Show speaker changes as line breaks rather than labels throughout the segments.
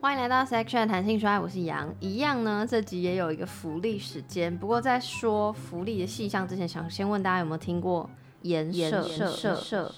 欢迎来到 Section 弹性说爱，我是杨。一样呢，这集也有一个福利时间。不过在说福利的细项之前，想先问大家有没有听过颜色？色色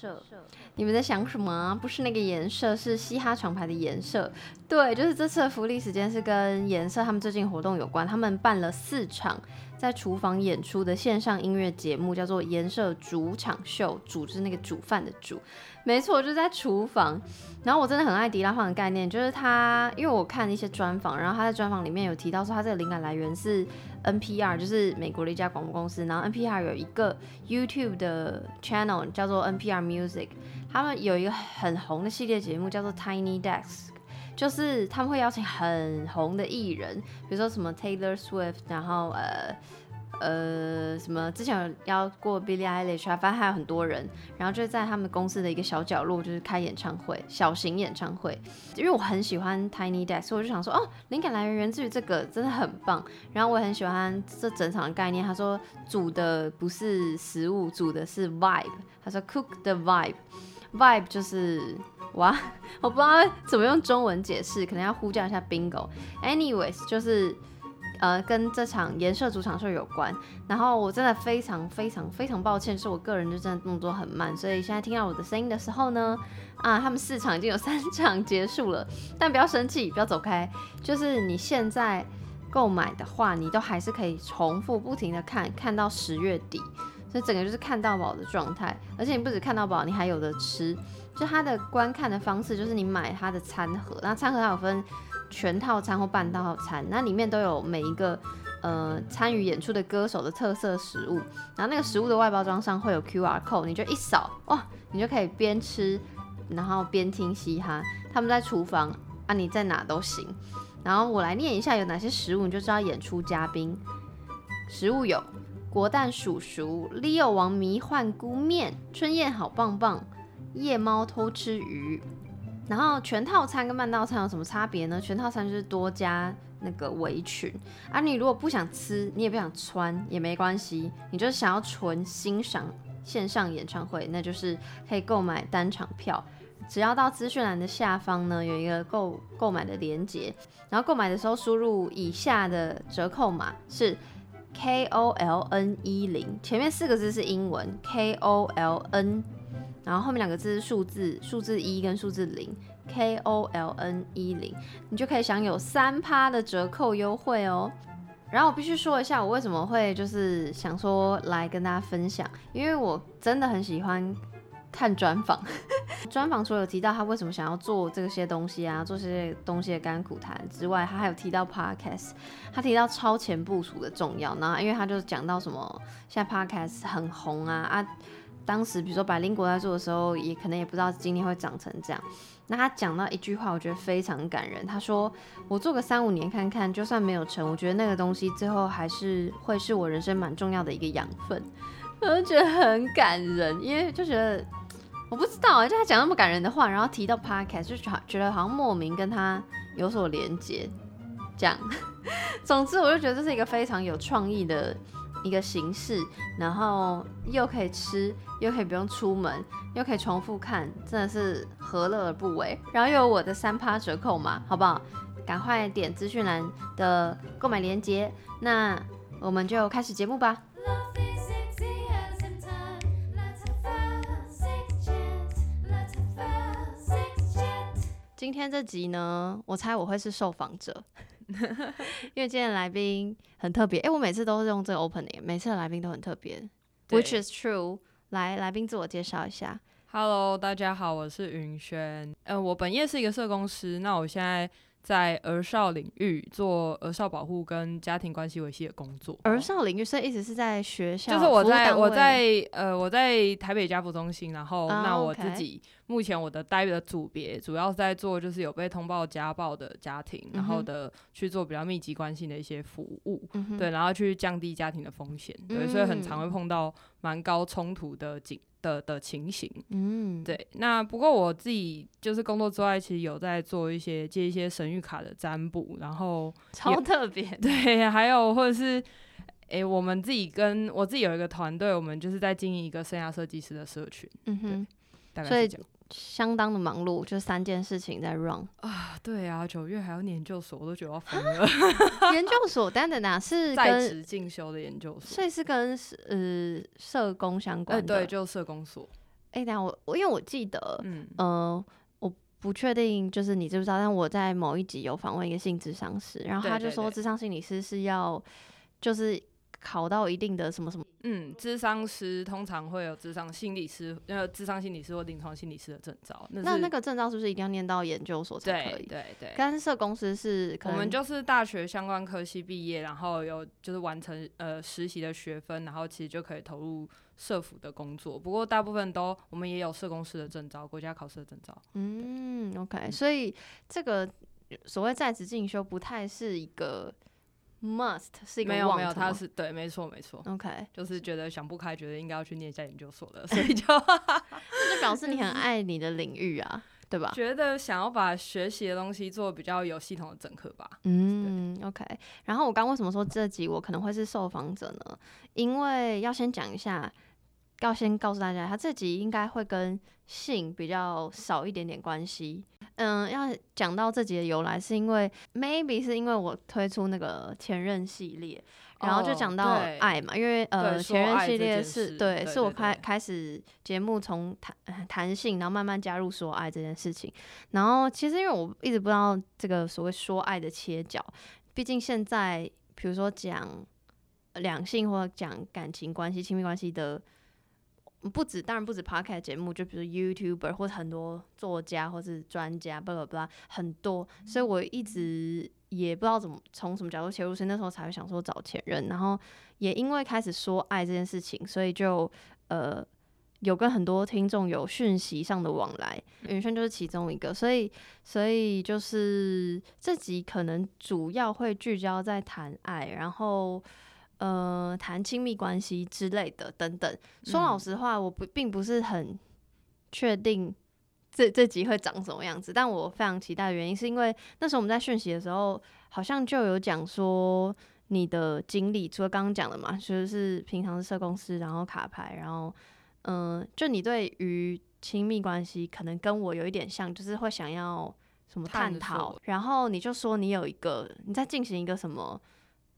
你们在想什么啊？不是那个颜色，是嘻哈厂牌的颜色。对，就是这次的福利时间是跟颜色他们最近活动有关。他们办了四场在厨房演出的线上音乐节目，叫做颜色主场秀。煮就是那个煮饭的煮。没错，就在厨房。然后我真的很爱迪拉放的概念，就是他，因为我看一些专访，然后他在专访里面有提到说，他这个灵感来源是 NPR，就是美国的一家广播公司。然后 NPR 有一个 YouTube 的 channel 叫做 NPR Music，他们有一个很红的系列节目叫做 Tiny Desk，就是他们会邀请很红的艺人，比如说什么 Taylor Swift，然后呃。呃，什么之前有邀过 Billie Eilish，反正还有很多人，然后就在他们公司的一个小角落，就是开演唱会，小型演唱会。因为我很喜欢 Tiny Desk，所以我就想说，哦，灵感来源源自于这个，真的很棒。然后我也很喜欢这整场的概念，他说煮的不是食物，煮的是 vibe。他说 cook the vibe Vibe 就是哇，我不知道怎么用中文解释，可能要呼叫一下 Bingo。Anyways，就是。呃，跟这场颜色主场秀有关，然后我真的非常非常非常抱歉，是我个人就真的动作很慢，所以现在听到我的声音的时候呢，啊，他们四场已经有三场结束了，但不要生气，不要走开，就是你现在购买的话，你都还是可以重复不停的看，看到十月底，所以整个就是看到饱的状态，而且你不止看到饱，你还有的吃，就它的观看的方式就是你买它的餐盒，那餐盒它有分。全套餐或半套餐，那里面都有每一个呃参与演出的歌手的特色食物，然后那个食物的外包装上会有 QR code，你就一扫哇，你就可以边吃然后边听嘻哈。他们在厨房啊，你在哪都行。然后我来念一下有哪些食物，你就知道演出嘉宾。食物有国蛋薯熟、Leo 王迷幻菇面、春燕好棒棒、夜猫偷吃鱼。然后全套餐跟半套餐有什么差别呢？全套餐就是多加那个围裙，而你如果不想吃，你也不想穿也没关系，你就是想要纯欣赏线上演唱会，那就是可以购买单场票，只要到资讯栏的下方呢有一个购购买的链接，然后购买的时候输入以下的折扣码是 K O L N 一零，前面四个字是英文 K O L N。然后后面两个字是数字，数字一跟数字零，K O L N 一零，你就可以享有三趴的折扣优惠哦。然后我必须说一下，我为什么会就是想说来跟大家分享，因为我真的很喜欢看专访。专访除了有提到他为什么想要做这些东西啊，做这些东西的甘苦谈之外，他还有提到 Podcast，他提到超前部署的重要。然后因为他就讲到什么现在 Podcast 很红啊啊。当时，比如说百灵国在做的时候，也可能也不知道今天会长成这样。那他讲到一句话，我觉得非常感人。他说：“我做个三五年看看，就算没有成，我觉得那个东西最后还是会是我人生蛮重要的一个养分。”我就觉得很感人，因为就觉得我不知道，就他讲那么感人的话，然后提到 podcast，就觉觉得好像莫名跟他有所连接。这样，总之我就觉得这是一个非常有创意的。一个形式，然后又可以吃，又可以不用出门，又可以重复看，真的是何乐而不为？然后又有我的三趴折扣嘛，好不好？赶快点资讯栏的购买链接，那我们就开始节目吧。今天这集呢，我猜我会是受访者。因为今天来宾很特别，哎，我每次都是用这个 opening，每次的来宾都很特别，which is true。来，来宾自我介绍一下。
Hello，大家好，我是云轩。嗯，我本业是一个社工师，那我现在。在儿少领域做儿少保护跟家庭关系维系的工作。
儿少领域，所以一直是在学校。
就是我在我在呃我在台北家福中心，然后那我自己目前我的待的组别主要是在做就是有被通报家暴的家庭，然后的去做比较密集关系的一些服务，对，然后去降低家庭的风险，对，所以很常会碰到蛮高冲突的景。的的情形，嗯，对，那不过我自己就是工作之外，其实有在做一些接一些神谕卡的占卜，然后
超特别，
对，还有或者是，哎，我们自己跟我自己有一个团队，我们就是在经营一个生涯设计师的社群，嗯哼，大概
所以相当的忙碌，就三件事情在 run
啊。对啊，九月还要研究所，我都觉得要疯了。
研究所，等等等，是
在职进修的研究所，
所以是跟呃社工相关的。
对，就社工所。
哎，等下我我因为我记得，嗯呃，我不确定，就是你知不知道？但我在某一集有访问一个性智商师，然后他就说，智商心理师是要就是。考到一定的什么什么，
嗯，智商师通常会有智商心理师，呃，智商心理师或临床心理师的证照。
那那个证照是不是一定要念到研究所才可以？
对对。
干涉公司是，
我们就是大学相关科系毕业，然后有就是完成呃实习的学分，然后其实就可以投入社服的工作。不过大部分都我们也有社工师的证照，国家考试的证照。
嗯，OK，所以这个所谓在职进修不太是一个。Must 是一个
没有没有，他是对，没错没错。
OK，
就是觉得想不开，觉得应该要去念一下研究所的，所以就
就表示你很爱你的领域啊，对吧？
觉得想要把学习的东西做比较有系统的整合吧。
嗯，OK。然后我刚为什么说这集我可能会是受访者呢？因为要先讲一下，要先告诉大家，他这集应该会跟性比较少一点点关系。嗯，要讲到这集的由来，是因为 maybe 是因为我推出那个前任系列，然后就讲到爱嘛，因为呃前任系列是对，是我开开始节目从谈谈性，然后慢慢加入说爱这件事情。然后其实因为我一直不知道这个所谓说爱的切角，毕竟现在比如说讲两性或者讲感情关系、亲密关系的。不止，当然不止 podcast 节目，就比如 YouTuber 或者很多作家或者专家，巴拉巴拉很多，所以我一直也不知道怎么从什么角度切入，所以那时候才会想说找前任，然后也因为开始说爱这件事情，所以就呃有跟很多听众有讯息上的往来，云轩就是其中一个，所以所以就是这集可能主要会聚焦在谈爱，然后。呃，谈亲密关系之类的等等。说老实话，我不并不是很确定这这集会长什么样子，但我非常期待的原因是因为那时候我们在讯息的时候，好像就有讲说你的经历，除了刚刚讲的嘛，就是平常是社公司，然后卡牌，然后嗯，就你对于亲密关系可能跟我有一点像，就是会想要什么探讨，然后你就说你有一个你在进行一个什么。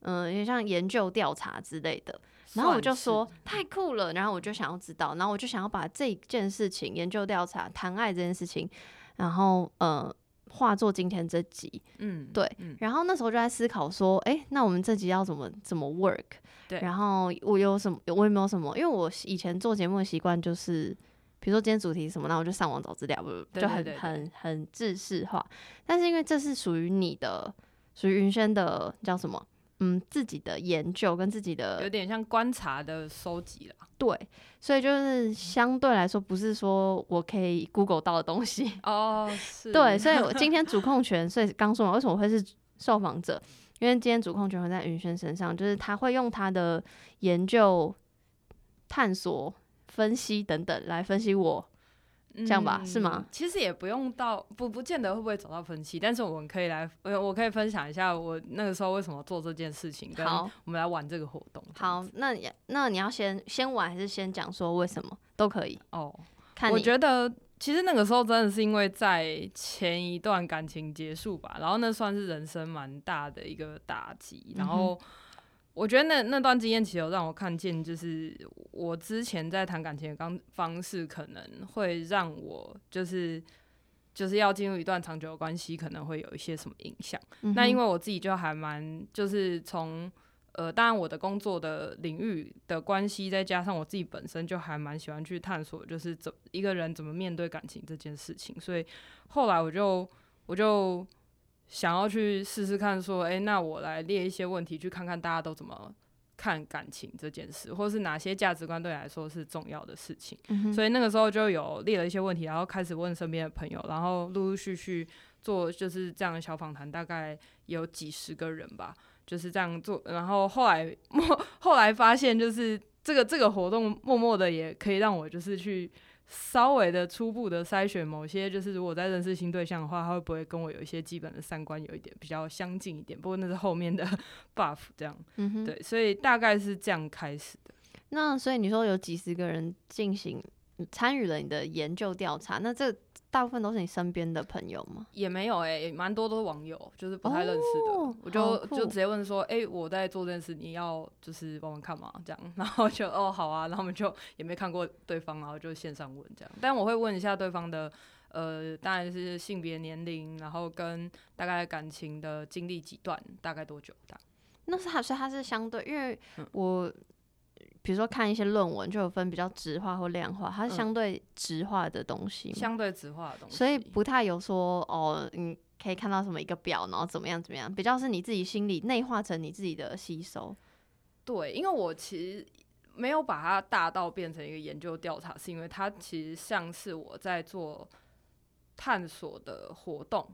嗯，有点像研究调查之类的，然后我就说太酷了，然后我就想要知道，然后我就想要把这件事情研究调查谈爱这件事情，然后呃化作今天这集，嗯，对，然后那时候就在思考说，哎，那我们这集要怎么怎么 work？
对，
然后我有什么，我有没有什么？因为我以前做节目的习惯就是，比如说今天主题什么，那我就上网找资料，不就很很很制式化。但是因为这是属于你的，属于云轩的叫什么？嗯，自己的研究跟自己的
有点像观察的收集了，
对，所以就是相对来说不是说我可以 Google 到的东西
哦，是，
对，所以我今天主控权，所以刚说嘛，为什么会是受访者？因为今天主控权会在云轩身上，就是他会用他的研究、探索、分析等等来分析我。这样吧，是吗？
其实也不用到，不不见得会不会走到分歧，但是我们可以来，我，我可以分享一下我那个时候为什么做这件事情，跟我们来玩这个活动。
好，那你那你要先先玩还是先讲说为什么都可以？
哦，我觉得其实那个时候真的是因为在前一段感情结束吧，然后那算是人生蛮大的一个打击，然后。我觉得那那段经验其实有让我看见，就是我之前在谈感情的方方式，可能会让我就是就是要进入一段长久的关系，可能会有一些什么影响。那因为我自己就还蛮就是从呃，当然我的工作的领域的关系，再加上我自己本身就还蛮喜欢去探索，就是怎一个人怎么面对感情这件事情。所以后来我就我就。想要去试试看，说，哎，那我来列一些问题，去看看大家都怎么看感情这件事，或是哪些价值观对你来说是重要的事情。所以那个时候就有列了一些问题，然后开始问身边的朋友，然后陆陆续续做就是这样的小访谈，大概有几十个人吧，就是这样做。然后后来 后来发现，就是这个这个活动默默的也可以让我就是去。稍微的初步的筛选某些，就是如果在认识新对象的话，他会不会跟我有一些基本的三观有一点比较相近一点？不过那是后面的 buff，这样，对，所以大概是这样开始的。
那所以你说有几十个人进行参与了你的研究调查，那这大部分都是你身边的朋友吗？
也没有哎，蛮多都是网友，就是不太认识的，我就就直接问说，哎，我在做这件事，你要就是帮忙看嘛，这样，然后就哦好啊，然后我们就也没看过对方，然后就线上问这样，但我会问一下对方的。呃，当然是性别、年龄，然后跟大概感情的经历几段，大概多久的？
那是还是他是相对，因为我比如说看一些论文，就有分比较直化或量化，它是相对直化的东西，
相对直化的东西，
所以不太有说哦，你可以看到什么一个表，然后怎么样怎么样，比较是你自己心里内化成你自己的吸收。
对，因为我其实没有把它大到变成一个研究调查，是因为它其实像是我在做。探索的活动，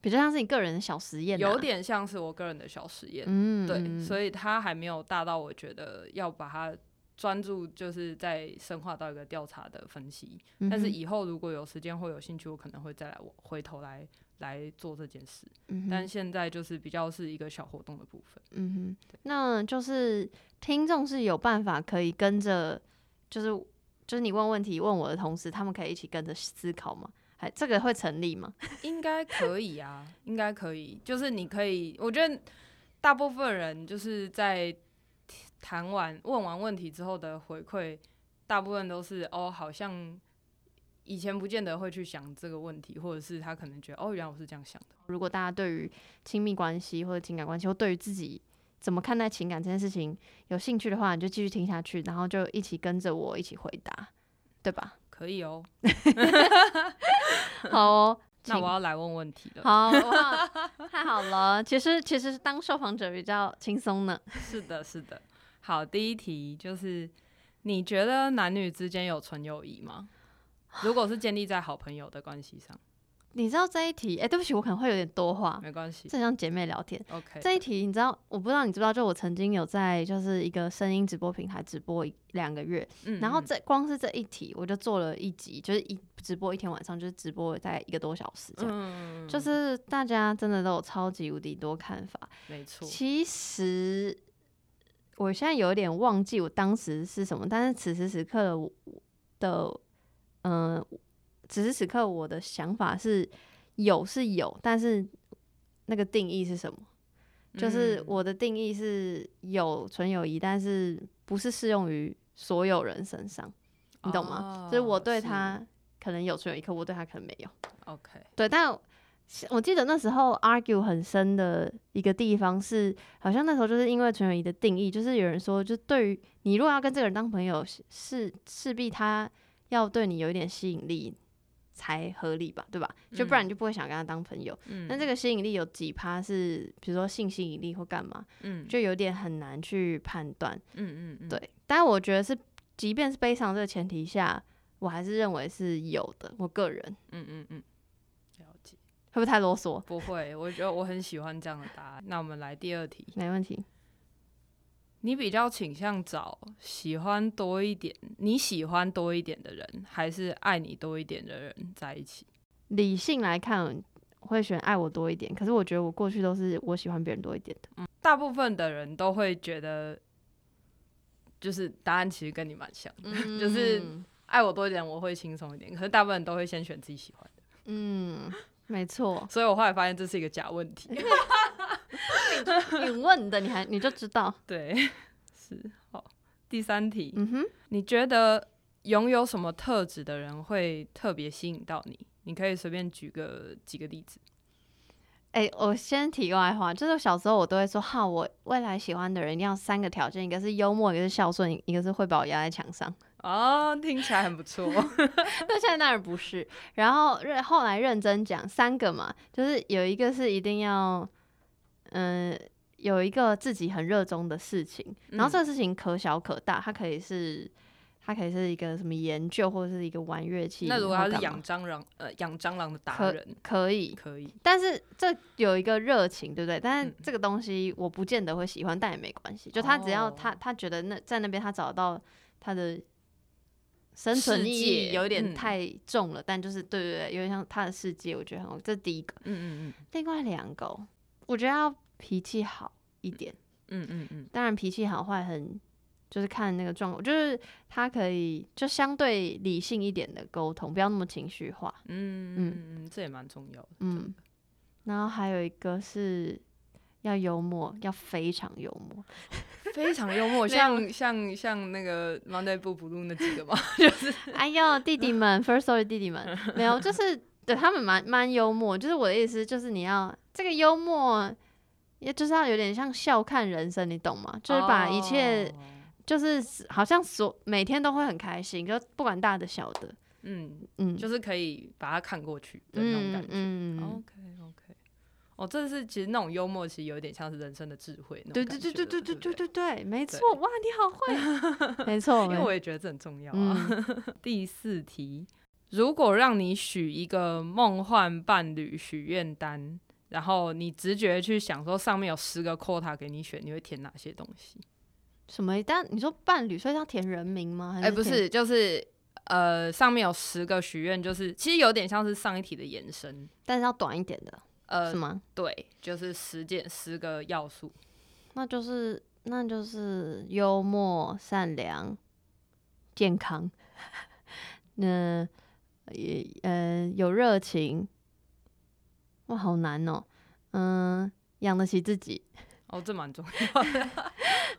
比较像是你个人的小实验，
有点像是我个人的小实验，嗯，对，所以它还没有大到我觉得要把它专注，就是在深化到一个调查的分析。但是以后如果有时间或有兴趣，我可能会再来我回头来来做这件事。嗯，但现在就是比较是一个小活动的部分。
嗯哼，那就是听众是有办法可以跟着，就是就是你问问题问我的同时，他们可以一起跟着思考吗？还这个会成立吗？
应该可以啊，应该可以。就是你可以，我觉得大部分人就是在谈完问完问题之后的回馈，大部分都是哦，好像以前不见得会去想这个问题，或者是他可能觉得哦，原来我是这样想的。
如果大家对于亲密关系或者情感关系，或对于自己怎么看待情感这件事情有兴趣的话，你就继续听下去，然后就一起跟着我一起回答，对吧？
可以哦，
好哦，
那我要来问问题了。
好，太好了。其实其实当受访者比较轻松呢。
是的，是的。好，第一题就是，你觉得男女之间有纯友谊吗？如果是建立在好朋友的关系上。
你知道这一题？哎，对不起，我可能会有点多话，
没关系，
正像姐妹聊天。
OK，
这一题你知道？我不知道你知不知道？就我曾经有在就是一个声音直播平台直播两个月，然后这光是这一题我就做了一集，就是一直播一天晚上，就是直播在一个多小时这样，就是大家真的都有超级无敌多看法，
没错。
其实我现在有点忘记我当时是什么，但是此时此刻的嗯。此时此刻，我的想法是有是有，但是那个定义是什么？就是我的定义是有纯友谊，但是不是适用于所有人身上，你懂吗？就是我对他可能有纯友谊，可我对他可能没有。
OK，
对，但我记得那时候 argue 很深的一个地方是，好像那时候就是因为纯友谊的定义，就是有人说，就对于你如果要跟这个人当朋友，是势必他要对你有一点吸引力。才合理吧，对吧？就不然你就不会想跟他当朋友。嗯，那这个吸引力有几趴是，比如说性吸引力或干嘛？嗯，就有点很难去判断。嗯嗯嗯，对。但我觉得是，即便是悲伤这个前提下，我还是认为是有的。我个人，
嗯嗯嗯，了解。
会不会太啰嗦？
不会，我觉得我很喜欢这样的答案。那我们来第二题，
没问题。
你比较倾向找喜欢多一点、你喜欢多一点的人，还是爱你多一点的人在一起？
理性来看，会选爱我多一点。可是我觉得我过去都是我喜欢别人多一点的。
嗯，大部分的人都会觉得，就是答案其实跟你蛮像，就是爱我多一点，我会轻松一点。可是大部分人都会先选自己喜欢的。
嗯，没错。
所以我后来发现这是一个假问题。
你问的，你还你就知道？
对，是好。第三题，嗯哼，你觉得拥有什么特质的人会特别吸引到你？你可以随便举个几个例子。
哎，我先题外话，就是小时候我都会说，哈，我未来喜欢的人一定要三个条件，一个是幽默，一个是孝顺，一个是会把我压在墙上。
哦，听起来很不错。
那现在当然不是。然后认后来认真讲，三个嘛，就是有一个是一定要。嗯，有一个自己很热衷的事情，然后这个事情可小可大，它可以是，它可以是一个什么研究，或者是一个玩乐器。
那如果他是养蟑螂，呃，养蟑螂的达人，
可以，
可以。
但是这有一个热情，对不对？但是这个东西我不见得会喜欢，但也没关系。就他只要他他觉得那在那边他找到他的生存意义有点太重了，但就是对对对，有点像他的世界，我觉得很好。这第一个，嗯嗯嗯。另外两个。我觉得要脾气好一点，嗯嗯嗯，当然脾气好坏很就是看那个状况，就是他可以就相对理性一点的沟通，不要那么情绪化。
嗯嗯嗯，这也蛮重要的。
嗯，然后还有一个是要幽默，要非常幽默，
非常幽默，像像像那个 Monday Blue 那几个嘛？就是
哎呦，弟弟们，First Story 弟弟们，没有，就是对他们蛮蛮幽默。就是我的意思，就是你要这个幽默，也就是要有点像笑看人生，你懂吗？就是把一切。就是好像所每天都会很开心，就不管大的小的，
嗯嗯，就是可以把它看过去的那种感觉。嗯 OK OK，哦，这是其实那种幽默，其实有点像是人生的智慧。
对对对对对对对对对，没错。哇，你好会，没错。
因为我也觉得这很重要啊。第四题，如果让你许一个梦幻伴侣许愿单，然后你直觉去想说上面有十个 quota 给你选，你会填哪些东西？
什么？但你说伴侣，所以要填人名吗？哎，
不是，就是呃，上面有十个许愿，就是其实有点像是上一题的延伸，
但是要短一点的，呃，什么？
对，就是十件十个要素，
那就是那就是幽默、善良、健康，那也呃有热情，哇，好难哦，嗯，养得起自己。
哦，这蛮重要的。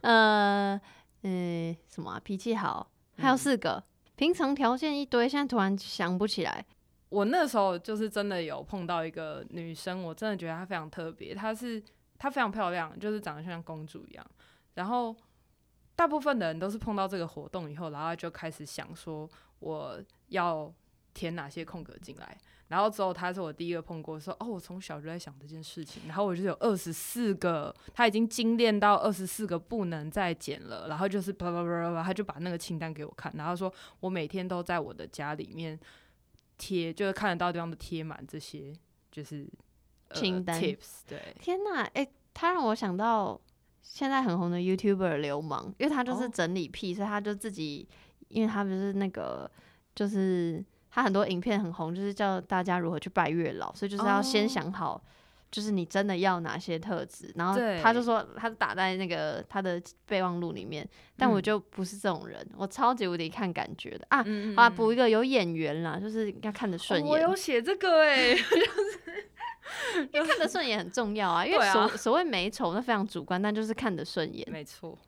呃，嗯，什么啊？脾气好，还有四个。平常条件一堆，现在突然想不起来。
我那时候就是真的有碰到一个女生，我真的觉得她非常特别。她是她非常漂亮，就是长得像公主一样。然后大部分的人都是碰到这个活动以后，然后就开始想说我要填哪些空格进来。然后之后，他是我第一个碰过，说哦，我从小就在想这件事情。然后我就有二十四个，他已经精炼到二十四个不能再减了。然后就是叭叭叭叭，他就把那个清单给我看，然后说我每天都在我的家里面贴，就是看得到地方都贴满这些，就是
清单
tips。对，
天哪，哎，他让我想到现在很红的 YouTuber 流氓，因为他就是整理癖，所以他就自己，因为他不是那个就是。他很多影片很红，就是教大家如何去拜月老，所以就是要先想好，就是你真的要哪些特质，然后他就说他打在那个他的备忘录里面，但我就不是这种人，我超级无敌看感觉的啊，啊补一个有眼缘啦，就是要看得顺眼。
我有写这个哎，
就是看得顺眼很重要啊，因为所所谓美丑那非常主观，但就是看得顺眼。
没错。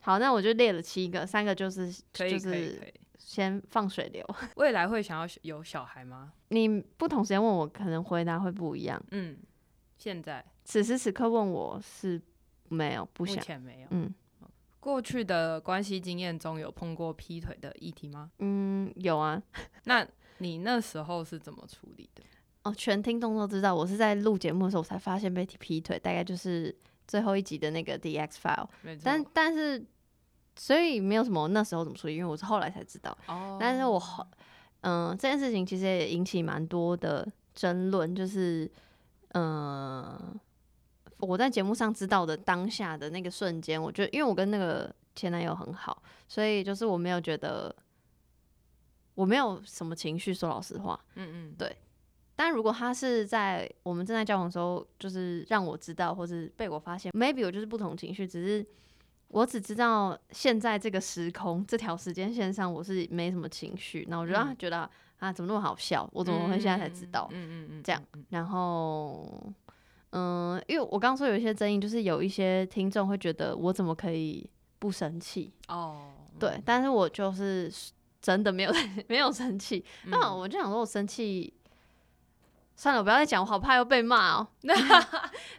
好，那我就列了七个，三个就是就是。先放水流。
未来会想要有小孩吗？
你不同时间问我，可能回答会不一样。
嗯，现在
此时此刻问我是没有，不想，目
前没有。嗯，过去的关系经验中有碰过劈腿的议题吗？
嗯，有啊。
那你那时候是怎么处理的？
哦，全听众都知道，我是在录节目的时候才发现被劈腿，大概就是最后一集的那个 D X file。但但是。所以没有什么那时候怎么处理，因为我是后来才知道。哦。但是我后，嗯，这件事情其实也引起蛮多的争论，就是，嗯，我在节目上知道的当下的那个瞬间，我觉得，因为我跟那个前男友很好，所以就是我没有觉得，我没有什么情绪，说老实话。嗯嗯。对。但如果他是在我们正在交往的时候，就是让我知道，或是被我发现，maybe 我就是不同情绪，只是。我只知道现在这个时空这条时间线上我是没什么情绪，那我就觉得啊怎么那么好笑，我怎么会现在才知道？嗯嗯嗯，这样，然后嗯，因为我刚刚说有一些争议，就是有一些听众会觉得我怎么可以不生气？哦，对，但是我就是真的没有 没有生气，那我就想说我生气。算了，我不要再讲，我好怕又被骂哦。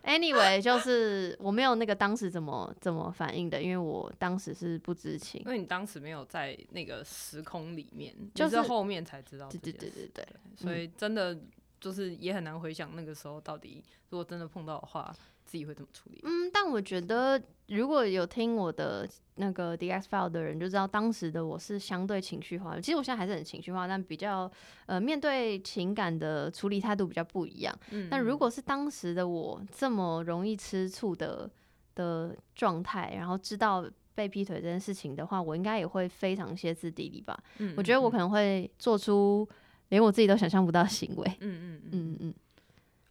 Anyway，就是我没有那个当时怎么怎么反应的，因为我当时是不知情。
因为你当时没有在那个时空里面，就是后面才知道。对
对对对对。
所以真的就是也很难回想那个时候到底，如果真的碰到的话。自己会怎么处理？
嗯，但我觉得如果有听我的那个 D X file 的人就知道，当时的我是相对情绪化的。其实我现在还是很情绪化，但比较呃面对情感的处理态度比较不一样。嗯，那如果是当时的我这么容易吃醋的的状态，然后知道被劈腿这件事情的话，我应该也会非常歇斯底里吧。嗯，我觉得我可能会做出连我自己都想象不到的行为。嗯嗯嗯嗯。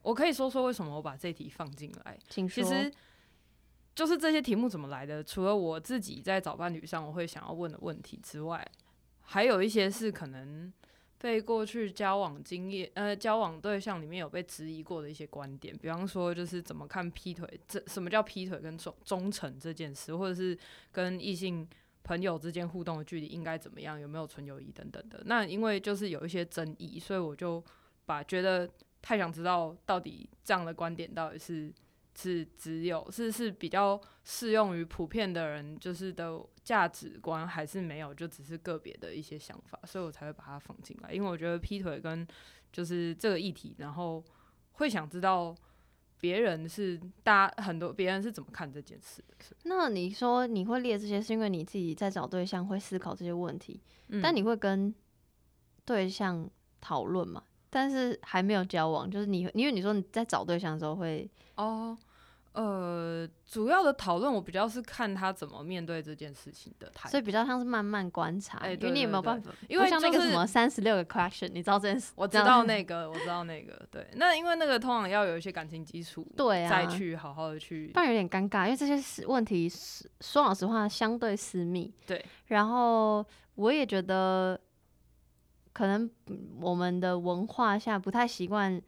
我可以说说为什么我把这题放进来。其实就是这些题目怎么来的？除了我自己在找伴侣上我会想要问的问题之外，还有一些是可能被过去交往经验呃交往对象里面有被质疑过的一些观点，比方说就是怎么看劈腿，这什么叫劈腿跟忠忠诚这件事，或者是跟异性朋友之间互动的距离应该怎么样，有没有纯友谊等等的。那因为就是有一些争议，所以我就把觉得太想知道到底这样的观点到底是。是只有是是比较适用于普遍的人，就是的价值观，还是没有，就只是个别的一些想法，所以我才会把它放进来。因为我觉得劈腿跟就是这个议题，然后会想知道别人是大家很多别人是怎么看这件事的。
那你说你会列这些，是因为你自己在找对象会思考这些问题，但你会跟对象讨论吗？但是还没有交往，就是你因为你说你在找对象的时候会
哦。呃，主要的讨论我比较是看他怎么面对这件事情的态
度，所以比较像是慢慢观察。
哎，
因为你有没有办法？
因为
像那个什么三十六个 question，你知道这件事？
我知道那个，我知道那个。对，那因为那个通常要有一些感情基础，
对啊，
再去好好的去，
不然有点尴尬。因为这些问题是说老实话相对私密。
对。
然后我也觉得，可能我们的文化下不太习惯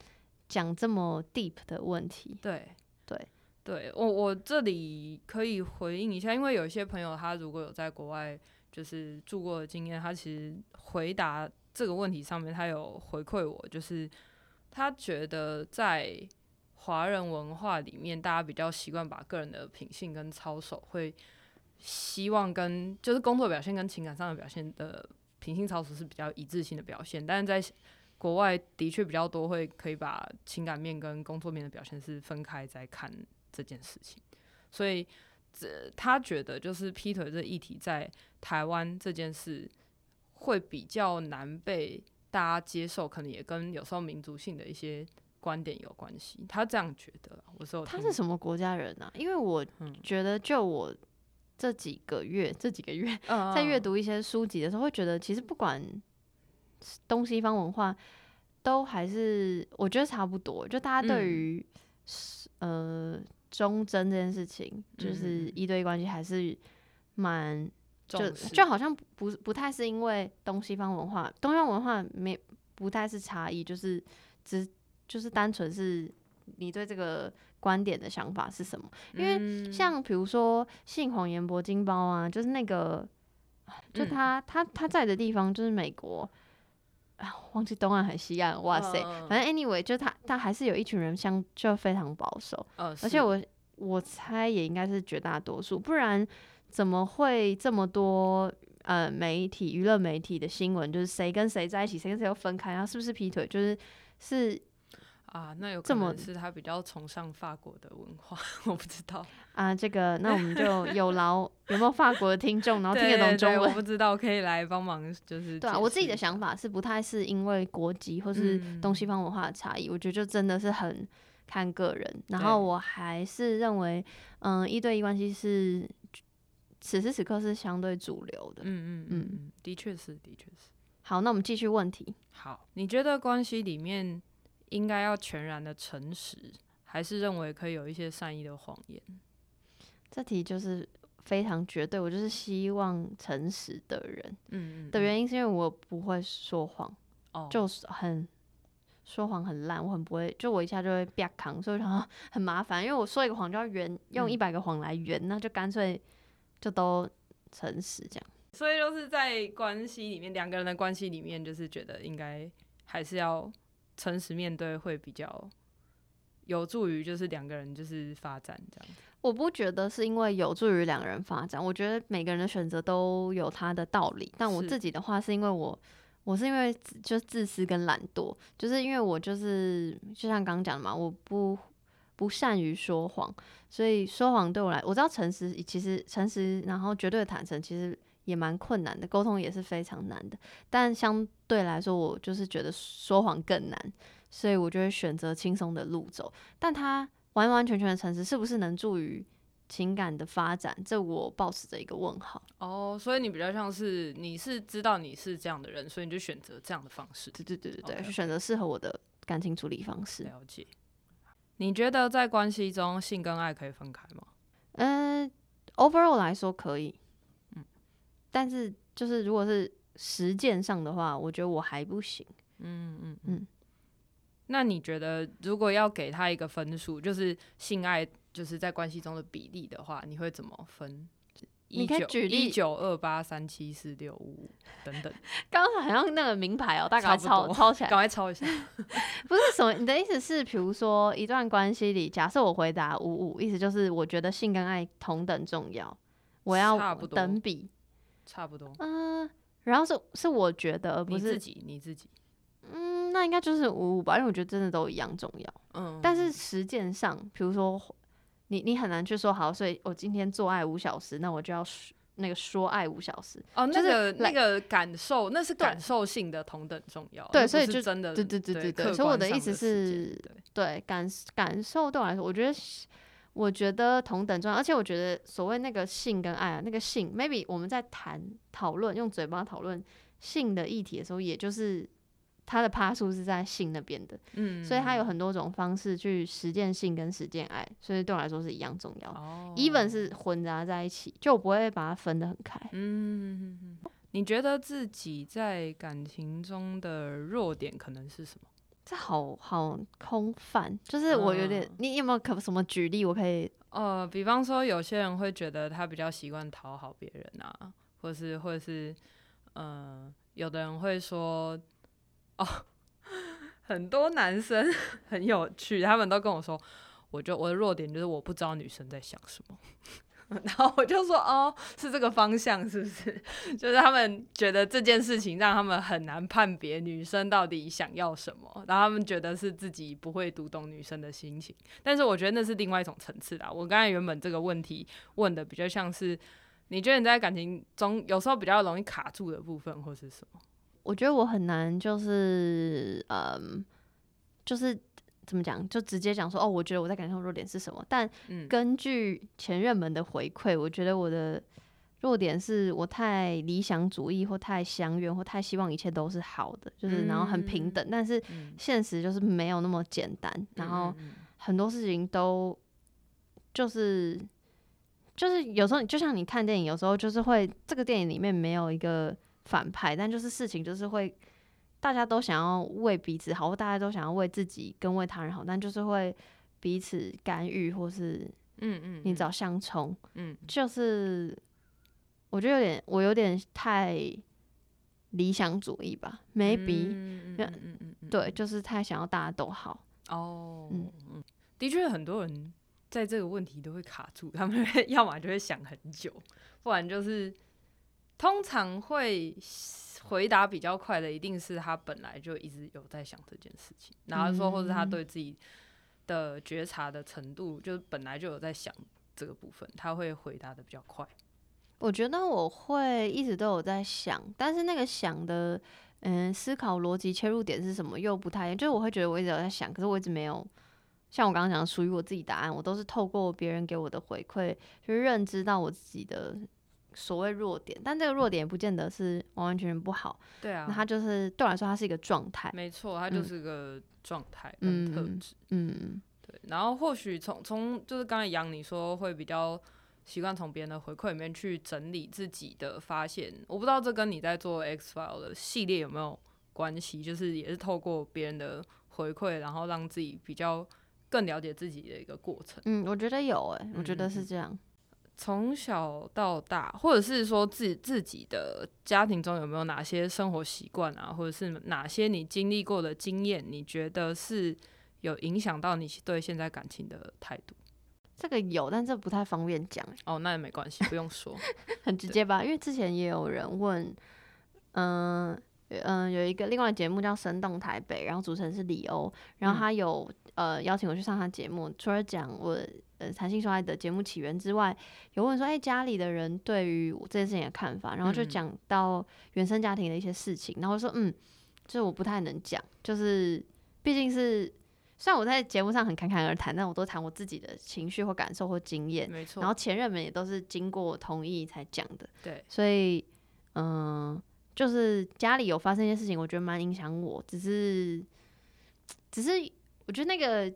讲这么 deep 的问题。
对
对。
对我，我这里可以回应一下，因为有一些朋友他如果有在国外就是住过的经验，他其实回答这个问题上面，他有回馈我，就是他觉得在华人文化里面，大家比较习惯把个人的品性跟操守，会希望跟就是工作表现跟情感上的表现的品性操守是比较一致性的表现，但是在国外的确比较多会可以把情感面跟工作面的表现是分开在看。这件事情，所以这他觉得就是劈腿这议题在台湾这件事会比较难被大家接受，可能也跟有时候民族性的一些观点有关系。他这样觉得。我说
他是什么国家人呢？因为我觉得就我这几个月这几个月 在阅读一些书籍的时候，会觉得其实不管东西方文化，都还是我觉得差不多。就大家对于呃。忠贞这件事情，就是一对一关系，还是蛮就就好像不不太是因为东西方文化，东方文化没不太是差异，就是只就是单纯是你对这个观点的想法是什么？因为像比如说信谎言铂金包啊，就是那个就他他他在的地方就是美国啊，忘记东岸还是西岸，哇塞，反正 anyway，就他他还是有一群人相就非常保守，而且我。我猜也应该是绝大多数，不然怎么会这么多呃媒体娱乐媒体的新闻，就是谁跟谁在一起，谁跟谁又分开，然后是不是劈腿，就是是
啊，那有可能是他比较崇尚法国的文化，我不知道
啊。这个那我们就有劳有没有法国的听众，然后听得懂中文，
我不知道可以来帮忙，就是
对啊。我自己的想法是不太是因为国籍或是东西方文化的差异，我觉得就真的是很。看个人，然后我还是认为，嗯，一对一关系是此时此刻是相对主流的。
嗯嗯嗯，的确是，的确是。
好，那我们继续问题。
好，你觉得关系里面应该要全然的诚实，还是认为可以有一些善意的谎言？
这题就是非常绝对，我就是希望诚实的人。嗯嗯。的原因是因为我不会说谎，哦，就是很。说谎很烂，我很不会，就我一下就会变扛，所以想很麻烦，因为我说一个谎就要圆，用一百个谎来圆，那就干脆就都诚实这样。
所以就是在关系里面，两个人的关系里面，就是觉得应该还是要诚实面对，会比较有助于就是两个人就是发展这样。
我不觉得是因为有助于两个人发展，我觉得每个人的选择都有他的道理，但我自己的话是因为我。我是因为就自私跟懒惰，就是因为我就是就像刚刚讲的嘛，我不不善于说谎，所以说谎对我来，我知道诚实其实诚实，然后绝对坦诚其实也蛮困难的，沟通也是非常难的。但相对来说，我就是觉得说谎更难，所以我就会选择轻松的路走。但他完完全全的诚实，是不是能助于？情感的发展，这我保持着一个问号。
哦，所以你比较像是你是知道你是这样的人，所以你就选择这样的方式。
对对对对对，是选择适合我的感情处理方式。
了解。你觉得在关系中，性跟爱可以分开吗？
嗯，overall 来说可以，嗯，但是就是如果是实践上的话，我觉得我还不行。嗯嗯
嗯。那你觉得，如果要给他一个分数，就是性爱就是在关系中的比例的话，你会怎么分？
你可以举例
一九二八三七四六五等等。
刚刚好像那个名牌哦，大概抄抄起来，
赶快抄一下。
不是什么？你的意思是，比如说一段关系里，假设我回答五五，意思就是我觉得性跟爱同等重要，我要等比，
差不多。
嗯，然后是是我觉得，而不是
自己你自己。
嗯，那应该就是五五吧，因为我觉得真的都一样重要。嗯，但是实践上，比如说。你你很难去说好，所以我今天做爱五小时，那我就要那个说爱五小时。
哦，那个那个感受，那是感受性的同等重要。
对，所以就
真的，
对对对对对。所以我的意思是，对感感受对我来说，我觉得我觉得同等重要，而且我觉得所谓那个性跟爱啊，那个性，maybe 我们在谈讨论用嘴巴讨论性的议题的时候，也就是。它的趴数是在性那边的，嗯，所以它有很多种方式去实践性跟实践爱，所以对我来说是一样重要。哦，even 是混杂在一起，就我不会把它分得很开。
嗯，你觉得自己在感情中的弱点可能是什么？
这好好空泛，就是我有点，你有没有可什么举例？我可以，
呃，比方说有些人会觉得他比较习惯讨好别人啊，或是或者是，呃，有的人会说。哦，很多男生很有趣，他们都跟我说，我就我的弱点就是我不知道女生在想什么，然后我就说，哦，是这个方向是不是？就是他们觉得这件事情让他们很难判别女生到底想要什么，然后他们觉得是自己不会读懂女生的心情。但是我觉得那是另外一种层次的。我刚才原本这个问题问的比较像是，你觉得你在感情中有时候比较容易卡住的部分或是什么？
我觉得我很难，就是嗯，就是怎么讲，就直接讲说哦，我觉得我在感情上弱点是什么？但根据前任们的回馈，我觉得我的弱点是我太理想主义，或太相愿，或太希望一切都是好的，就是然后很平等。但是现实就是没有那么简单，然后很多事情都就是就是有时候就像你看电影，有时候就是会这个电影里面没有一个。反派，但就是事情就是会，大家都想要为彼此好，或大家都想要为自己跟为他人好，但就是会彼此干预，或是嗯嗯，你找相冲，嗯，就是我觉得有点，我有点太理想主义吧，maybe，嗯嗯嗯，对，就是太想要大家都好。
哦，嗯嗯，的确很多人在这个问题都会卡住，他们 要么就会想很久，不然就是。通常会回答比较快的，一定是他本来就一直有在想这件事情，然后说，或者他对自己的觉察的程度，就本来就有在想这个部分，他会回答的比较快。
我觉得我会一直都有在想，但是那个想的，嗯，思考逻辑切入点是什么又不太，就是我会觉得我一直有在想，可是我一直没有像我刚刚讲属于我自己答案，我都是透过别人给我的回馈，就是认知到我自己的。所谓弱点，但这个弱点也不见得是完完全全不好。
对啊，
那它就是对我来说，它是一个状态。
没错，它就是个状态跟特质。嗯，对。然后或许从从就是刚才杨你说会比较习惯从别人的回馈里面去整理自己的发现，我不知道这跟你在做 X File 的系列有没有关系？就是也是透过别人的回馈，然后让自己比较更了解自己的一个过程。
嗯，我觉得有诶，我觉得是这样。
从小到大，或者是说自自己的家庭中有没有哪些生活习惯啊，或者是哪些你经历过的经验，你觉得是有影响到你对现在感情的态度？
这个有，但这不太方便讲。
哦，那也没关系，不用说，
很直接吧？因为之前也有人问，嗯嗯，有一个另外节目叫《生动台北》，然后主持人是李欧，然后他有呃邀请我去上他节目，除了讲我。呃，谈性说爱的节目起源之外，有问说，哎，家里的人对于这件事情的看法，然后就讲到原生家庭的一些事情，然后说，嗯，就是我不太能讲，就是毕竟是虽然我在节目上很侃侃而谈，但我都谈我自己的情绪或感受或经验，
没错。
然后前任们也都是经过我同意才讲的，
对。
所以，嗯，就是家里有发生一些事情，我觉得蛮影响我，只是，只是我觉得那个。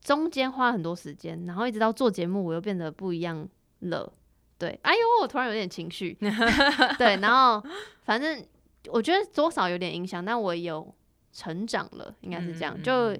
中间花很多时间，然后一直到做节目，我又变得不一样了。对，哎呦，我突然有点情绪。对，然后反正我觉得多少有点影响，但我有成长了，应该是这样，就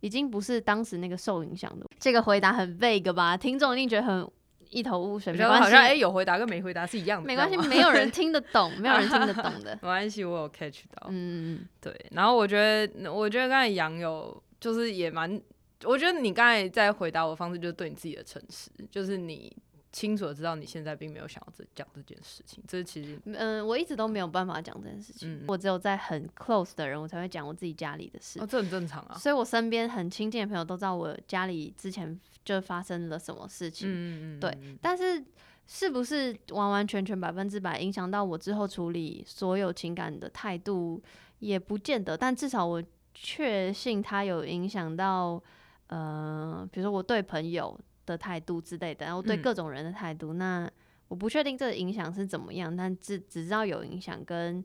已经不是当时那个受影响的。这个回答很 vague 吧？听众一定觉得很一头雾水。没关系，
好像哎，有回答跟没回答是一样的。
没关系，没有人听得懂，没有人听得懂的。
没关系，我有 catch 到。嗯嗯对。然后我觉得，我觉得刚才杨有就是也蛮，我觉得你刚才在回答我的方式就是对你自己的诚实，就是你。清楚的知道你现在并没有想要这讲这件事情，这其实
嗯，我一直都没有办法讲这件事情。我只有在很 close 的人，我才会讲我自己家里的事。
哦，这很正常啊。
所以我身边很亲近的朋友都知道我家里之前就发生了什么事情。嗯嗯嗯。对，但是是不是完完全全百分之百影响到我之后处理所有情感的态度，也不见得。但至少我确信它有影响到，呃，比如说我对朋友。的态度之类的，然后对各种人的态度，那我不确定这个影响是怎么样，但只只知道有影响，跟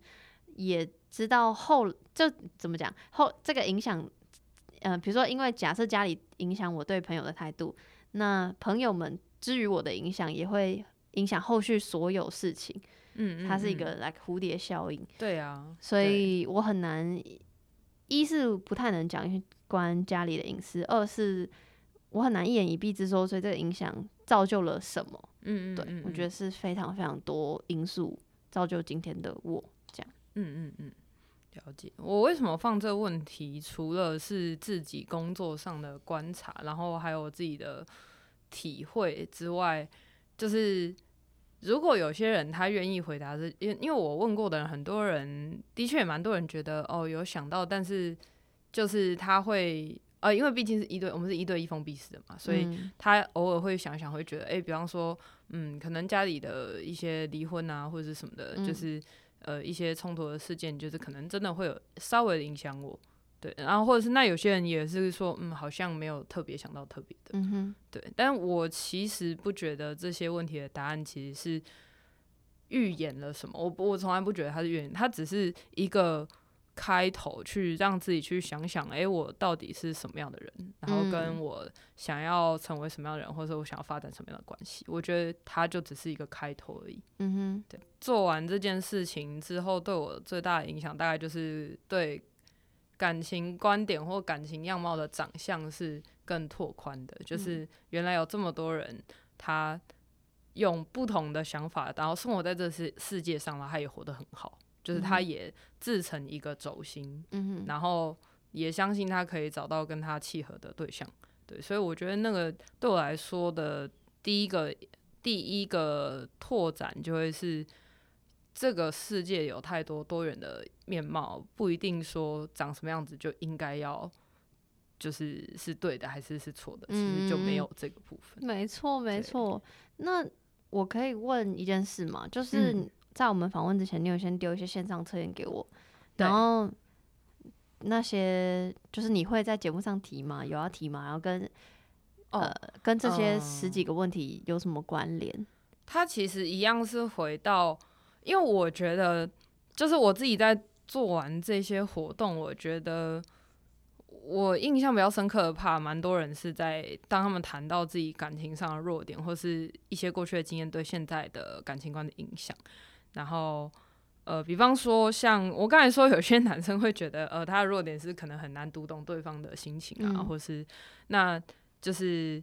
也知道后就怎么讲后这个影响，呃，比如说因为假设家里影响我对朋友的态度，那朋友们之于我的影响也会影响后续所有事情，嗯，它是一个 like 蝴蝶效应，
对啊，
所以我很难，一是不太能讲关家里的隐私，二是。我很难一言以蔽之说，所以这个影响造就了什么？嗯嗯，对我觉得是非常非常多因素造就今天的我这样。
嗯嗯嗯，了解。我为什么放这个问题？除了是自己工作上的观察，然后还有自己的体会之外，就是如果有些人他愿意回答，是因因为我问过的人，很多人的确也蛮多人觉得哦有想到，但是就是他会。呃，因为毕竟是一对，我们是一对一封闭式的嘛，所以他偶尔会想想，会觉得，哎，比方说，嗯，可能家里的一些离婚啊，或者是什么的，就是呃一些冲突的事件，就是可能真的会有稍微的影响我，对，然后或者是那有些人也是说，嗯，好像没有特别想到特别的，嗯哼，对，但我其实不觉得这些问题的答案其实是预言了什么，我我从来不觉得它是预言，它只是一个。开头去让自己去想想，哎，我到底是什么样的人？然后跟我想要成为什么样的人，或者我想要发展什么样的关系？我觉得它就只是一个开头而已。嗯哼，对。做完这件事情之后，对我最大的影响，大概就是对感情观点或感情样貌的长相是更拓宽的。就是原来有这么多人，他用不同的想法，然后生活在这世世界上了，他也活得很好。就是他也自成一个轴心，嗯然后也相信他可以找到跟他契合的对象，对，所以我觉得那个对我来说的第一个第一个拓展就会是这个世界有太多多元的面貌，不一定说长什么样子就应该要就是是对的还是是错的，其实就没有这个部分。
没错，没错。那我可以问一件事吗？就是。在我们访问之前，你有先丢一些线上测验给我，然后那些就是你会在节目上提吗？有要提吗？然后跟呃跟这些十几个问题有什么关联？
它其实一样是回到，因为我觉得就是我自己在做完这些活动，我觉得我印象比较深刻的，怕蛮多人是在当他们谈到自己感情上的弱点，或是一些过去的经验对现在的感情观的影响。然后，呃，比方说，像我刚才说，有些男生会觉得，呃，他的弱点是可能很难读懂对方的心情啊，或是，那就是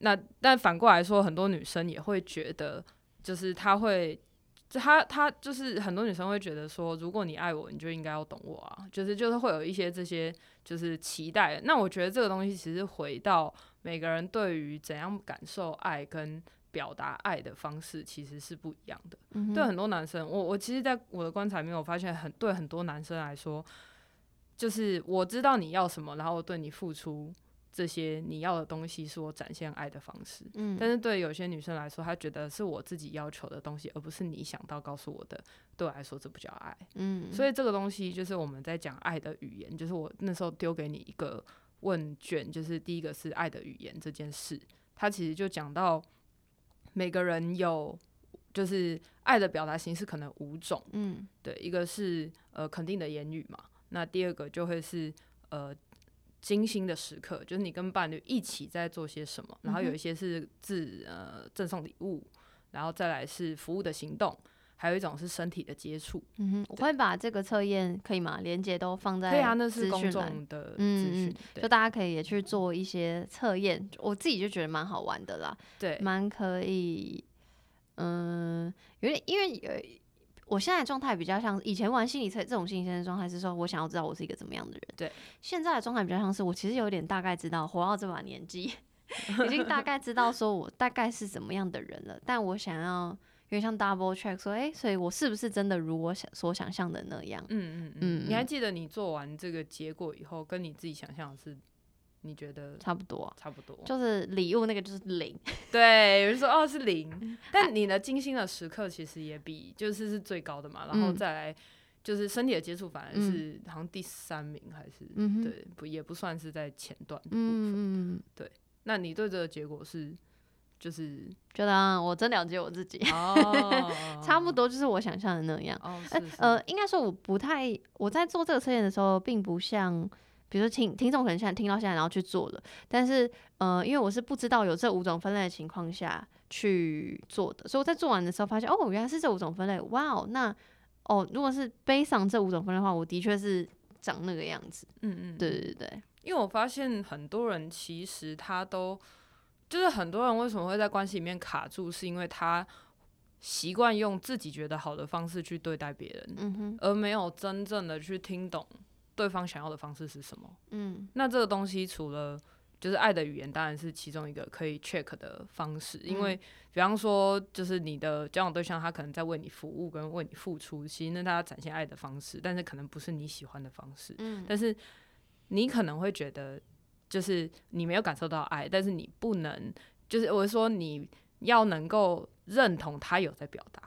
那，但反过来说，很多女生也会觉得，就是他会，他他就是很多女生会觉得说，如果你爱我，你就应该要懂我啊，就是就是会有一些这些就是期待。那我觉得这个东西其实回到每个人对于怎样感受爱跟。表达爱的方式其实是不一样的。对很多男生，我我其实在我的观察里面，我发现很对很多男生来说，就是我知道你要什么，然后对你付出这些你要的东西，是我展现爱的方式。嗯，但是对有些女生来说，她觉得是我自己要求的东西，而不是你想到告诉我的。对我来说，这不叫爱。嗯，所以这个东西就是我们在讲爱的语言，就是我那时候丢给你一个问卷，就是第一个是爱的语言这件事，它其实就讲到。每个人有就是爱的表达形式可能五种，嗯，对，一个是呃肯定的言语嘛，那第二个就会是呃精心的时刻，就是你跟伴侣一起在做些什么，然后有一些是自呃赠送礼物，然后再来是服务的行动，还有一种是身体的接触。
嗯哼，我会把这个测验可以吗？连接都放在
对啊，那是公众的资讯，
就大家可以也去做一些测验。我自己就觉得蛮好玩的啦，
对，
蛮可以。嗯，有点因为有。我现在状态比较像以前玩心理测这种心理测的状态，是说我想要知道我是一个怎么样的人。
对，
现在的状态比较像是我其实有点大概知道，活到这把年纪，已经大概知道说我大概是怎么样的人了。但我想要有点像 double check，说，哎，所以我是不是真的如我想所想象的那样？
嗯嗯嗯。你还记得你做完这个结果以后，跟你自己想象的是？你觉得
差不多，
差不多，
就是礼物那个就是零，
对，有人说哦是零，但你的精心的时刻其实也比就是是最高的嘛，然后再来就是身体的接触反而是好像第三名还是对不也不算是在前段部分，对，那你对这个结果是就是
觉得我真了解我自己，差不多就是我想象的那样，呃，应该说我不太我在做这个测验的时候并不像。比如说听听众可能现在听到现在，然后去做了，但是呃，因为我是不知道有这五种分类的情况下去做的，所以我在做完的时候发现，哦，原来是这五种分类，哇哦，那哦，如果是悲伤这五种分类的话，我的确是长那个样子，嗯嗯，对对对，
因为我发现很多人其实他都就是很多人为什么会在关系里面卡住，是因为他习惯用自己觉得好的方式去对待别人，嗯哼，而没有真正的去听懂。对方想要的方式是什么？嗯，那这个东西除了就是爱的语言，当然是其中一个可以 check 的方式。因为比方说，就是你的交往对象他可能在为你服务跟为你付出，其实那他展现爱的方式，但是可能不是你喜欢的方式。嗯，但是你可能会觉得，就是你没有感受到爱，但是你不能，就是我说你要能够认同他有在表达。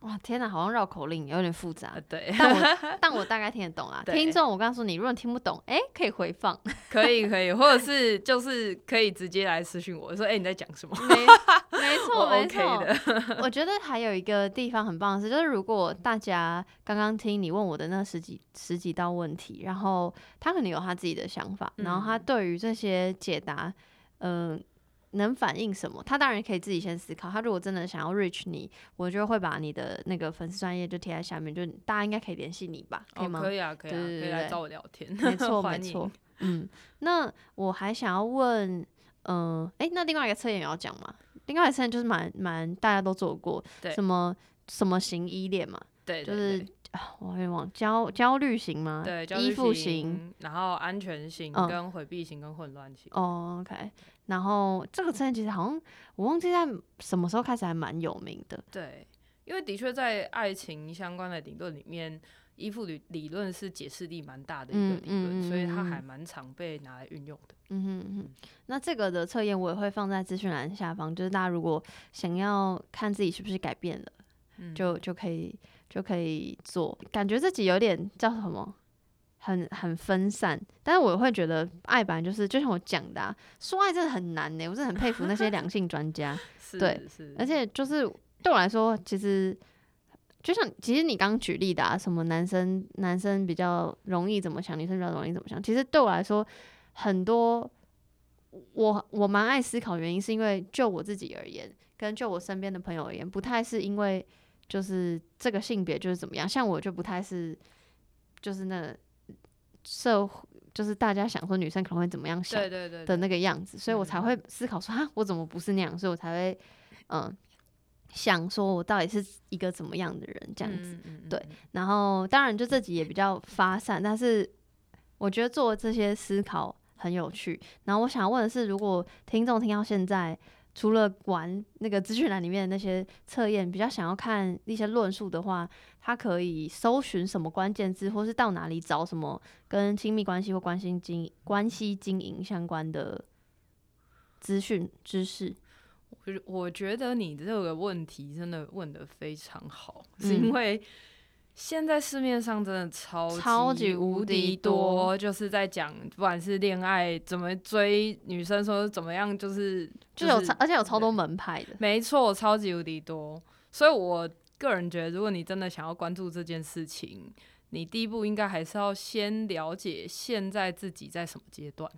哇天哪，好像绕口令，有点复杂。
对，
但我但我大概听得懂啊。听众，我告诉你，如果听不懂，哎，可以回放。
可以可以，或者是就是可以直接来私信我说，哎，你在讲什么？
错没错。我觉得还有一个地方很棒的是，就是如果大家刚刚听你问我的那十几十几道问题，然后他可能有他自己的想法，然后他对于这些解答，嗯。能反映什么？他当然可以自己先思考。他如果真的想要 reach 你，我就会把你的那个粉丝专业就贴在下面，就大家应该可以联系你吧？可以吗？
可以啊，可以啊，可以来找我聊天。
没错，没错。嗯，那我还想要问，嗯，哎，那另外一个测验也要讲吗？另外一个测验就是蛮蛮大家都做过，什么什么型依恋嘛？
对，
就是我会忘焦焦虑型吗？
对，
依附
型，然后安全型跟回避型跟混乱型。
哦，OK。然后这个测验其实好像我忘记在什么时候开始还蛮有名的。
对，因为的确在爱情相关的理论里面，依附理理论是解释力蛮大的一个理论，所以它还蛮常被拿来运用的。嗯哼
哼。那这个的测验我也会放在资讯栏下方，就是大家如果想要看自己是不是改变了，就就可以就可以做。感觉自己有点叫什么？很很分散，但是我会觉得爱本来就是，就像我讲的，啊说爱真的很难呢。我是很佩服那些良性专家，对，而且就是对我来说，其实就像其实你刚举例的啊，什么男生男生比较容易怎么想，女生比较容易怎么想，其实对我来说，很多我我蛮爱思考原因，是因为就我自己而言，跟就我身边的朋友而言，不太是因为就是这个性别就是怎么样，像我就不太是就是那。社会就是大家想说女生可能会怎么样想的那个样子，所以我才会思考说啊，我怎么不是那样？所以我才会嗯想说我到底是一个怎么样的人这样子。对，然后当然就自己也比较发散，但是我觉得做这些思考很有趣。然后我想问的是，如果听众听到现在。除了玩那个资讯栏里面的那些测验，比较想要看一些论述的话，他可以搜寻什么关键字，或是到哪里找什么跟亲密关系或关心经关系经营相关的资讯知识。
我我觉得你这个问题真的问的非常好，是因为。现在市面上真的超
超级无敌多，
就是在讲不管是恋爱怎么追女生，说怎么样，就是
就有而且有超多门派的，
没错，超级无敌多。所以我个人觉得，如果你真的想要关注这件事情，你第一步应该还是要先了解现在自己在什么阶段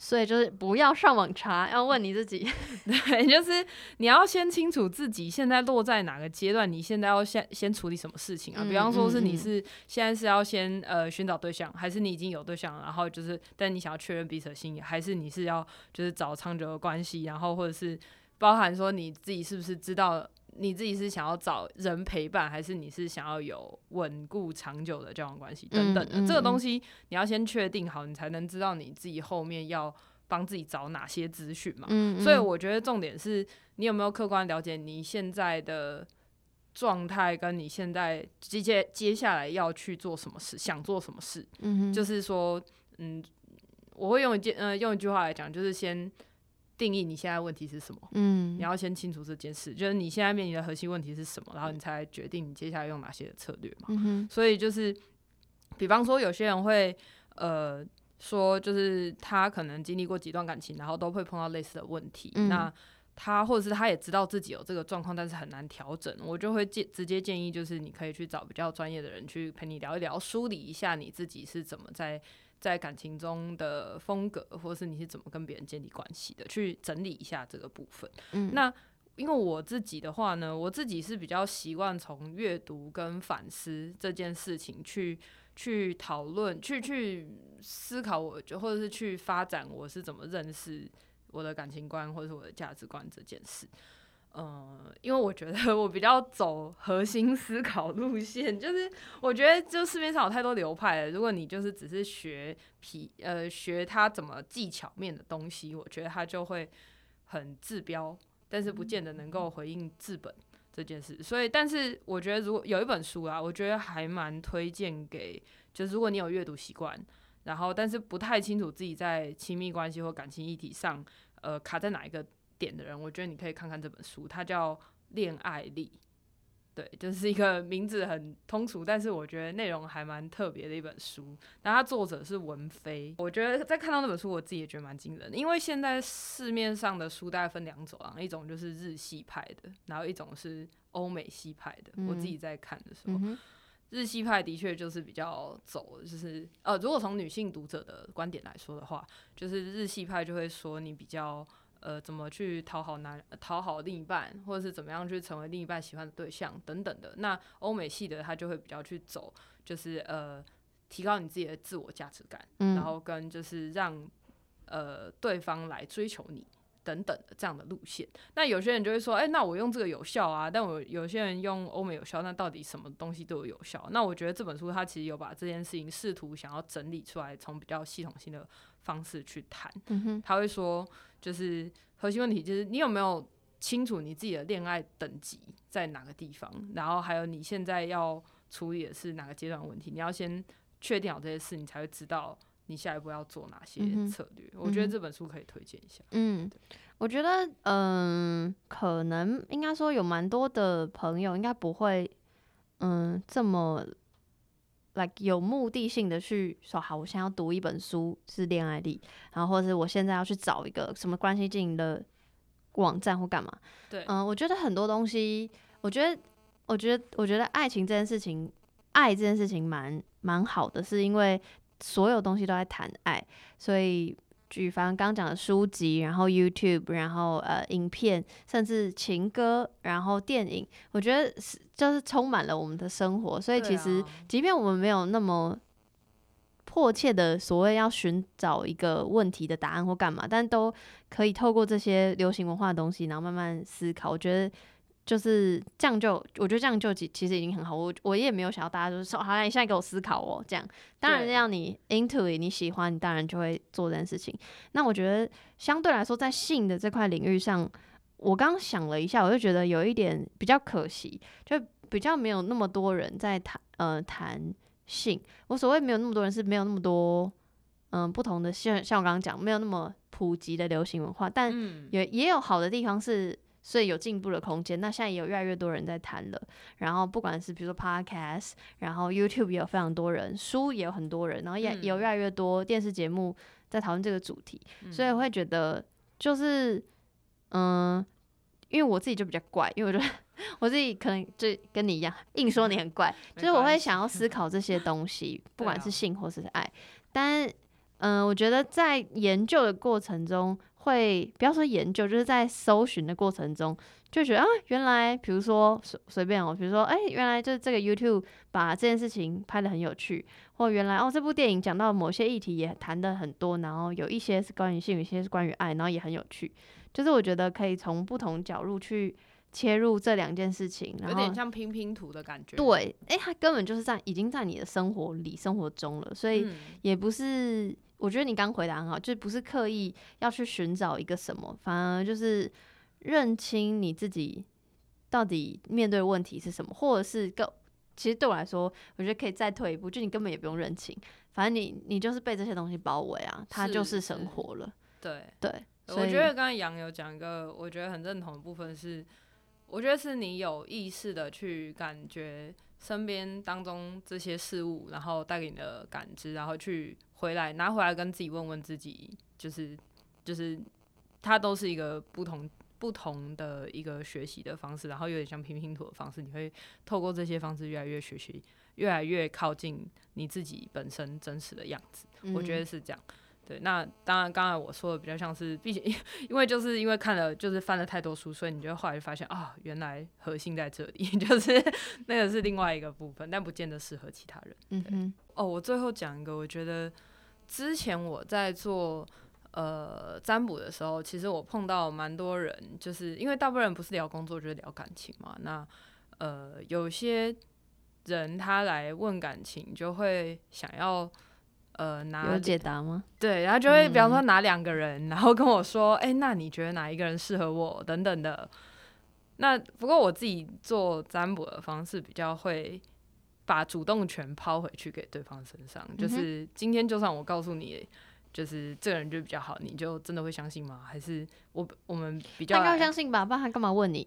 所以就是不要上网查，要问你自己。
对，就是你要先清楚自己现在落在哪个阶段，你现在要先先处理什么事情啊？比方说是你是现在是要先呃寻找对象，还是你已经有对象，然后就是但你想要确认彼此的心意，还是你是要就是找长久的关系，然后或者是包含说你自己是不是知道你自己是想要找人陪伴，还是你是想要有稳固长久的交往关系等等的，这个东西你要先确定好，你才能知道你自己后面要。帮自己找哪些资讯嘛？所以我觉得重点是你有没有客观了解你现在的状态，跟你现在接接接下来要去做什么事，想做什么事。嗯就是说，嗯，我会用一件呃用一句话来讲，就是先定义你现在问题是什么。嗯，你要先清楚这件事，就是你现在面临的核心问题是什么，然后你才决定你接下来用哪些策略嘛。嗯所以就是，比方说有些人会呃。说就是他可能经历过几段感情，然后都会碰到类似的问题。那他或者是他也知道自己有这个状况，但是很难调整。我就会建直接建议，就是你可以去找比较专业的人去陪你聊一聊，梳理一下你自己是怎么在在感情中的风格，或者是你是怎么跟别人建立关系的，去整理一下这个部分。嗯，那因为我自己的话呢，我自己是比较习惯从阅读跟反思这件事情去。去讨论，去去思考，我就或者是去发展，我是怎么认识我的感情观或者是我的价值观这件事。嗯，因为我觉得 我比较走核心思考路线，就是我觉得就市面上有太多流派了。如果你就是只是学皮呃学它怎么技巧面的东西，我觉得它就会很治标，但是不见得能够回应治本。这件事，所以，但是我觉得，如果有一本书啊，我觉得还蛮推荐给，就是如果你有阅读习惯，然后但是不太清楚自己在亲密关系或感情议题上，呃，卡在哪一个点的人，我觉得你可以看看这本书，它叫《恋爱力》。对，就是一个名字很通俗，但是我觉得内容还蛮特别的一本书。那它作者是文飞，我觉得在看到那本书，我自己也觉得蛮惊人的。因为现在市面上的书大概分两种啊，一种就是日系派的，然后一种是欧美系派的。我自己在看的时候，日系派的确就是比较走，就是呃，如果从女性读者的观点来说的话，就是日系派就会说你比较。呃，怎么去讨好男讨好另一半，或者是怎么样去成为另一半喜欢的对象等等的。那欧美系的他就会比较去走，就是呃，提高你自己的自我价值感，然后跟就是让呃对方来追求你等等的这样的路线。那有些人就会说，哎，那我用这个有效啊？但我有些人用欧美有效，那到底什么东西都有有效？那我觉得这本书它其实有把这件事情试图想要整理出来，从比较系统性的方式去谈。他会说。就是核心问题，就是你有没有清楚你自己的恋爱等级在哪个地方，然后还有你现在要处理的是哪个阶段问题，你要先确定好这些事，你才会知道你下一步要做哪些策略。我觉得这本书可以推荐一下。
嗯，我觉得，嗯，可能应该说有蛮多的朋友应该不会，嗯，这么。Like 有目的性的去说好，我现在要读一本书是恋爱力，然后或者是我现在要去找一个什么关系经营的网站或干嘛？
对，
嗯，我觉得很多东西，我觉得，我觉得，我觉得爱情这件事情，爱这件事情蛮蛮好的，是因为所有东西都在谈爱，所以。举凡刚讲的书籍，然后 YouTube，然后呃影片，甚至情歌，然后电影，我觉得是就是充满了我们的生活。所以其实，即便我们没有那么迫切的所谓要寻找一个问题的答案或干嘛，但都可以透过这些流行文化的东西，然后慢慢思考。我觉得。就是这样，就我觉得这样就其其实已经很好。我我也没有想要大家就是说，好，你现在给我思考哦，这样。当然，让你 into it，你喜欢，你当然就会做这件事情。那我觉得相对来说，在性的这块领域上，我刚想了一下，我就觉得有一点比较可惜，就比较没有那么多人在谈呃谈性。我所谓没有那么多人，是没有那么多嗯不同的像像我刚刚讲，没有那么普及的流行文化，但也也有好的地方是。所以有进步的空间。那现在也有越来越多人在谈了。然后不管是比如说 Podcast，然后 YouTube 也有非常多人，书也有很多人，然后也有越来越多电视节目在讨论这个主题。所以我会觉得，就是嗯，因为我自己就比较怪，因为我觉得 我自己可能就跟你一样，硬说你很怪，就是我会想要思考这些东西，不管是性或是爱。但嗯，我觉得在研究的过程中，会不要说研究，就是在搜寻的过程中，就觉得啊，原来比如说随随便哦，比如说哎，原来就是这个 YouTube 把这件事情拍的很有趣，或原来哦，这部电影讲到某些议题也谈的很多，然后有一些是关于性，有一些是关于爱，然后也很有趣。就是我觉得可以从不同角度去切入这两件事情，
有点像拼拼图的感觉。
对，哎，它根本就是在已经在你的生活里、生活中了，所以也不是。我觉得你刚回答很好，就不是刻意要去寻找一个什么，反而就是认清你自己到底面对问题是什么，或者是更其实对我来说，我觉得可以再退一步，就你根本也不用认清，反正你你就是被这些东西包围啊，它就是生活了。
对
对，
我觉得刚才杨有讲一个我觉得很认同的部分是，我觉得是你有意识的去感觉身边当中这些事物，然后带给你的感知，然后去。回来拿回来跟自己问问自己，就是就是，它都是一个不同不同的一个学习的方式，然后有点像拼拼图的方式，你会透过这些方式越来越学习，越来越靠近你自己本身真实的样子。我觉得是这样。对，那当然刚才我说的比较像是，毕竟因为就是因为看了就是翻了太多书，所以你就后来就发现啊，原来核心在这里，就是那个是另外一个部分，但不见得适合其他人。嗯嗯。哦，我最后讲一个，我觉得。之前我在做呃占卜的时候，其实我碰到蛮多人，就是因为大部分人不是聊工作就是聊感情嘛。那呃有些人他来问感情，就会想要呃拿
有解答吗？
对，然后就会比方说拿两个人，然后跟我说，哎，那你觉得哪一个人适合我等等的。那不过我自己做占卜的方式比较会。把主动权抛回去给对方身上，就是今天就算我告诉你，就是这个人就比较好，你就真的会相信吗？还是我我们比较？
应该相信吧，不然他干嘛问你？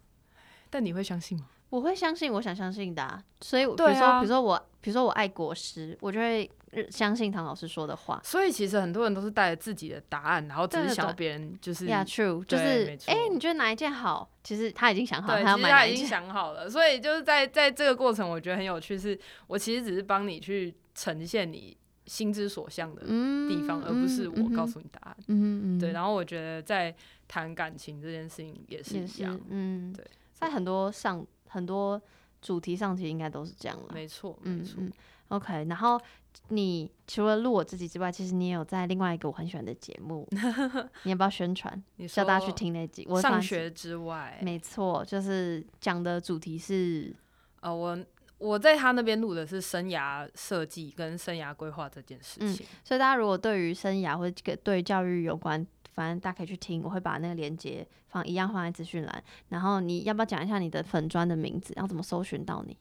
但你会相信吗？
我会相信，我想相信的。所以比如说，比如说我，比如说我爱国师，我就会。相信唐老师说的话，
所以其实很多人都是带着自己的答案，然后只是想别人就是
，Yeah true，就是哎，你觉得哪一件好？其实他已经想好，
他
要买哪
一件。已经想好了，所以就是在在这个过程，我觉得很有趣，是我其实只是帮你去呈现你心之所向的地方，而不是我告诉你答案。嗯嗯对，然后我觉得在谈感情这件事情也是一样，嗯，对，
在很多上很多主题上，其实应该都是这样了。
没错，没错。
OK，然后。你除了录我自己之外，其实你也有在另外一个我很喜欢的节目，你要不要宣传？叫大家去听那集。我
上学之外，
没错，就是讲的主题是，
呃，我我在他那边录的是生涯设计跟生涯规划这件事情。
所以大家如果对于生涯或者对教育有关，反正大家可以去听，我会把那个链接放一样放在资讯栏。然后你要不要讲一下你的粉砖的名字，要怎么搜寻到你？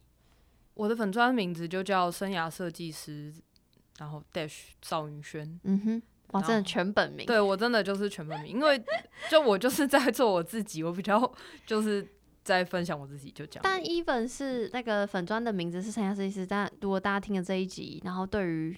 我的粉砖名字就叫生涯设计师，然后 dash 赵云轩。
嗯哼，哇，真的全本名。
对我真的就是全本名，因为就我就是在做我自己，我比较就是在分享我自己就讲。
但 even 是那个粉砖的名字是生涯设计师，但如果大家听了这一集，然后对于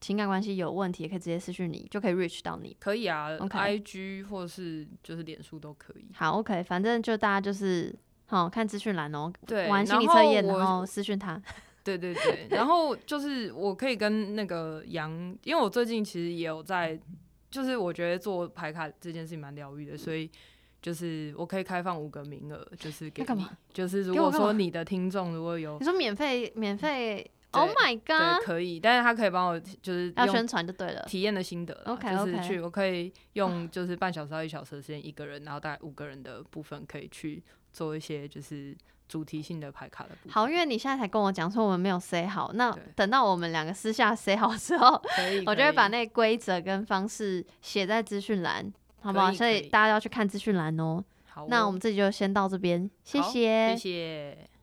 情感关系有问题，也可以直接私讯你，就可以 reach 到你。
可以啊，IG 或者是就是脸书都可以。
好，OK，反正就大家就是。好看资讯栏哦，
对，
玩心理测验，然后私讯他。
对对对，然后就是我可以跟那个杨，因为我最近其实也有在，就是我觉得做牌卡这件事情蛮疗愈的，所以就是我可以开放五个名额，就是给你，就是如果说你的听众如果有，
你说免费免费，Oh my god，
可以，但是他可以帮我就是
要宣传就对了，
体验的心得，OK，就是去我可以用就是半小时到一小时的时间一个人，然后大概五个人的部分可以去。做一些就是主题性的牌卡的部分。
好，因为你现在才跟我讲说我们没有 say 好，那等到我们两个私下 say 好之后，我就会把那规则跟方式写在资讯栏，好不好？所以大家要去看资讯栏哦。
好，
那我们这集就先到这边，谢谢，
谢谢。